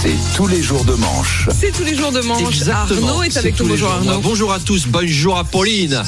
C'est tous les jours de manche. C'est tous les jours de manche. Exactement. Arnaud est avec tous nous. les Bonjour jours. Arnaud. Bonjour à tous, bonjour Apolline.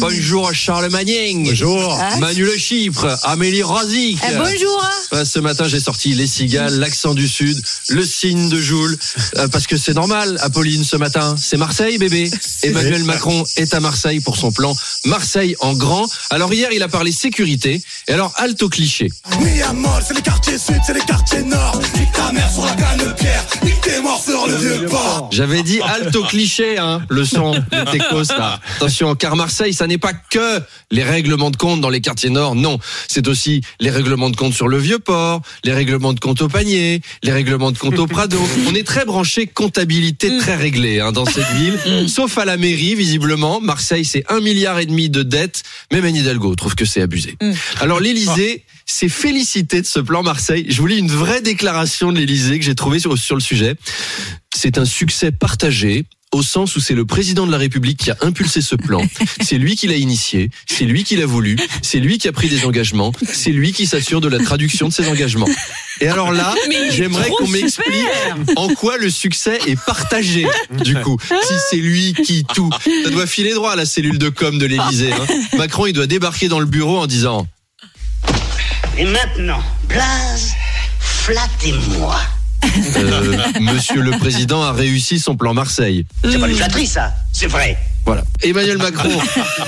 Bonjour Charles Magning. Bonjour. Manu Le Chypre, Amélie Rosic. Eh, bonjour. Euh, Ce matin, j'ai sorti les cigales, l'accent du Sud, le signe de Joule, euh, parce que c'est normal, Apolline, ce matin. C'est Marseille, bébé. Emmanuel Macron est à Marseille pour son plan Marseille en grand. Alors hier, il a parlé sécurité. Et alors, halte au cliché. À c'est les quartiers sud, c'est les quartiers nord. Nique ta mère sur la canne pierre, nique tes morts sur le vieux port. J'avais dit halte au cliché, hein, le son de Tecos, là. Attention, car Marseille, ça n'est pas que les règlements de compte dans les quartiers nord, non. C'est aussi les règlements de compte sur le vieux port, les règlements de compte au panier, les règlements de compte au Prado. On est très branché comptabilité très réglée, hein, dans cette ville. Sauf à la mairie, visiblement. Marseille, c'est un milliard et demi de dettes. Mais Anne Hidalgo trouve que c'est abusé. Alors, l'Élysée s'est félicité de ce plan Marseille. Je vous lis une vraie déclaration de l'Élysée que j'ai trouvée sur, sur le sujet. C'est un succès partagé au sens où c'est le président de la République qui a impulsé ce plan. C'est lui qui l'a initié, c'est lui qui l'a voulu, c'est lui qui a pris des engagements, c'est lui qui s'assure de la traduction de ces engagements. Et alors là, j'aimerais qu'on m'explique en quoi le succès est partagé, du coup. Si c'est lui qui tout, ça doit filer droit à la cellule de com de l'Élysée. hein. Macron, il doit débarquer dans le bureau en disant Et maintenant, Blaze, flattez-moi. euh, Monsieur le Président a réussi son plan Marseille. C'est pas une flatterie, ça. C'est vrai. Voilà. Emmanuel Macron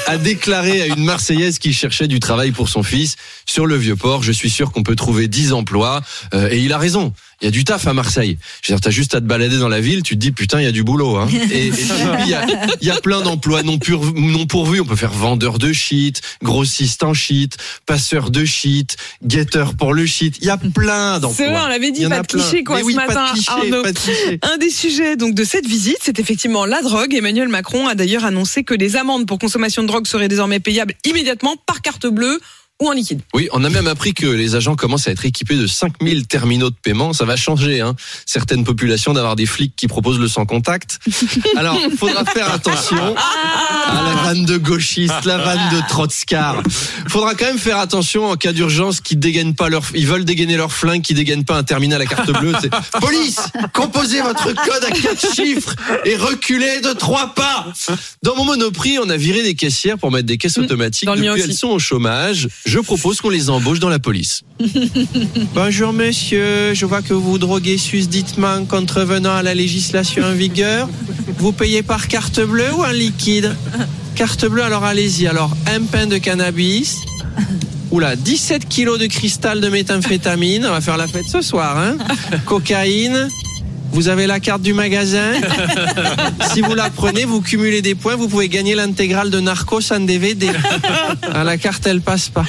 a déclaré à une Marseillaise qui cherchait du travail pour son fils sur le vieux port. Je suis sûr qu'on peut trouver 10 emplois. Euh, et il a raison. Il y a du taf à Marseille. Je veux dire, t'as juste à te balader dans la ville, tu te dis putain, il y a du boulot. Hein. Et, il y a, il y a plein d'emplois non, pur- non pourvus. On peut faire vendeur de shit, grossiste en shit, passeur de shit, guetteur pour le shit. Il y a plein d'emplois. C'est vrai, on l'avait dit, pas de cliché, quoi, Mais ce oui, matin, Pas de cliché, Arnaud. pas de cliché. Un des sujets donc de cette visite, c'est effectivement la drogue. Emmanuel Macron a d'ailleurs annoncé que les amendes pour consommation de drogue seraient désormais payables immédiatement par carte bleue ou en liquide. Oui, on a même appris que les agents commencent à être équipés de 5000 terminaux de paiement. Ça va changer, hein. Certaines populations d'avoir des flics qui proposent le sans contact. Alors, faudra faire attention à la vanne de gauchiste, la vanne de trotskar. Faudra quand même faire attention en cas d'urgence qu'ils dégainent pas leur, ils veulent dégainer leur flingue, qu'ils dégainent pas un terminal à carte bleue. C'est, police, composez votre code à quatre chiffres et reculez de trois pas. Dans mon monoprix, on a viré des caissières pour mettre des caisses automatiques. dans Depuis, elles sont au chômage. Je propose qu'on les embauche dans la police. Bonjour monsieur, je vois que vous droguez susditement contrevenant à la législation en vigueur. Vous payez par carte bleue ou en liquide? Carte bleue, alors allez-y. Alors, un pain de cannabis. Oula, 17 kilos de cristal de méthamphétamine. On va faire la fête ce soir, hein Cocaïne. Vous avez la carte du magasin. Si vous la prenez, vous cumulez des points, vous pouvez gagner l'intégrale de Narcos en DVD. Ah, la carte, elle passe pas.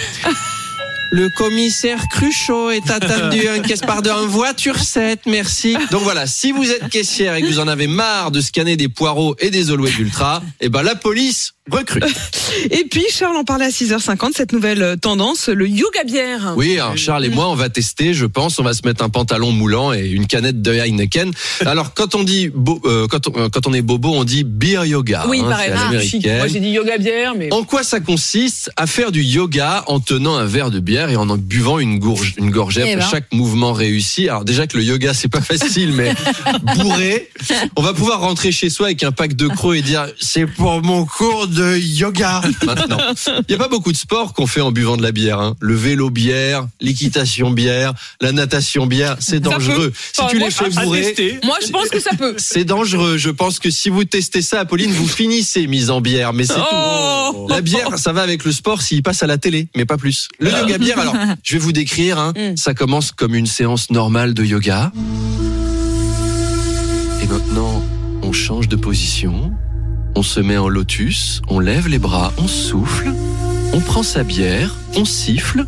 Le commissaire Cruchot est attendu en caisse en voiture 7, merci. Donc voilà, si vous êtes caissière et que vous en avez marre de scanner des poireaux et des Oloé d'Ultra, eh ben la police Et puis, Charles en parlait à 6h50, cette nouvelle euh, tendance, le yoga bière. Oui, alors Charles et moi, on va tester, je pense. On va se mettre un pantalon moulant et une canette de Heineken. Alors, quand on dit bo- euh, quand, on, quand on est bobo, on dit beer yoga. Oui, hein, pareil. Ah, chic. Moi, j'ai dit yoga bière, mais. En quoi ça consiste à faire du yoga en tenant un verre de bière et en en buvant une, gourge, une gorgée Eh après ben. chaque mouvement réussi? Alors déjà que le yoga c'est pas facile, mais bourré, on va pouvoir rentrer chez soi avec un pack de crocs et dire c'est pour mon cours de yoga maintenant. Il y a pas beaucoup de sports qu'on fait en buvant de la bière. Hein. Le vélo bière, l'équitation bière, la natation bière, c'est dangereux. Si Enfin, tu moi, les fais bourrer, Moi, je pense que ça peut. c'est dangereux. Je pense que si vous testez ça, Apolline, vous finissez mise en bière. Mais c'est Oh. tout. La bière, ça va avec le sport s'il passe à la télé, mais pas plus. Le yoga bière, alors, je vais vous décrire. Hein, Mm. Ça commence comme une séance normale de yoga. Et maintenant, on change de position. On se met en lotus. On lève les bras. On souffle. On prend sa bière. On siffle.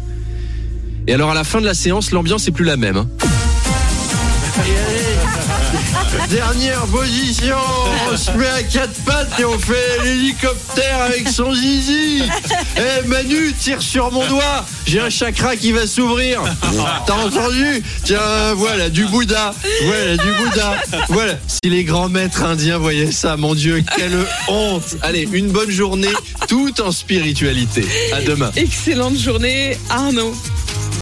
Et alors, à la fin de la séance, l'ambiance est plus la même. hein. Dernière position, on se met à quatre pattes et on fait l'hélicoptère avec son zizi. Eh Manu, tire sur mon doigt, j'ai un chakra qui va s'ouvrir. T'as entendu Tiens, voilà, du Bouddha. Voilà, du Bouddha. Voilà. Si les grands maîtres indiens voyaient ça, mon Dieu, quelle honte. Allez, une bonne journée, tout en spiritualité. À demain. Excellente journée, Arnaud.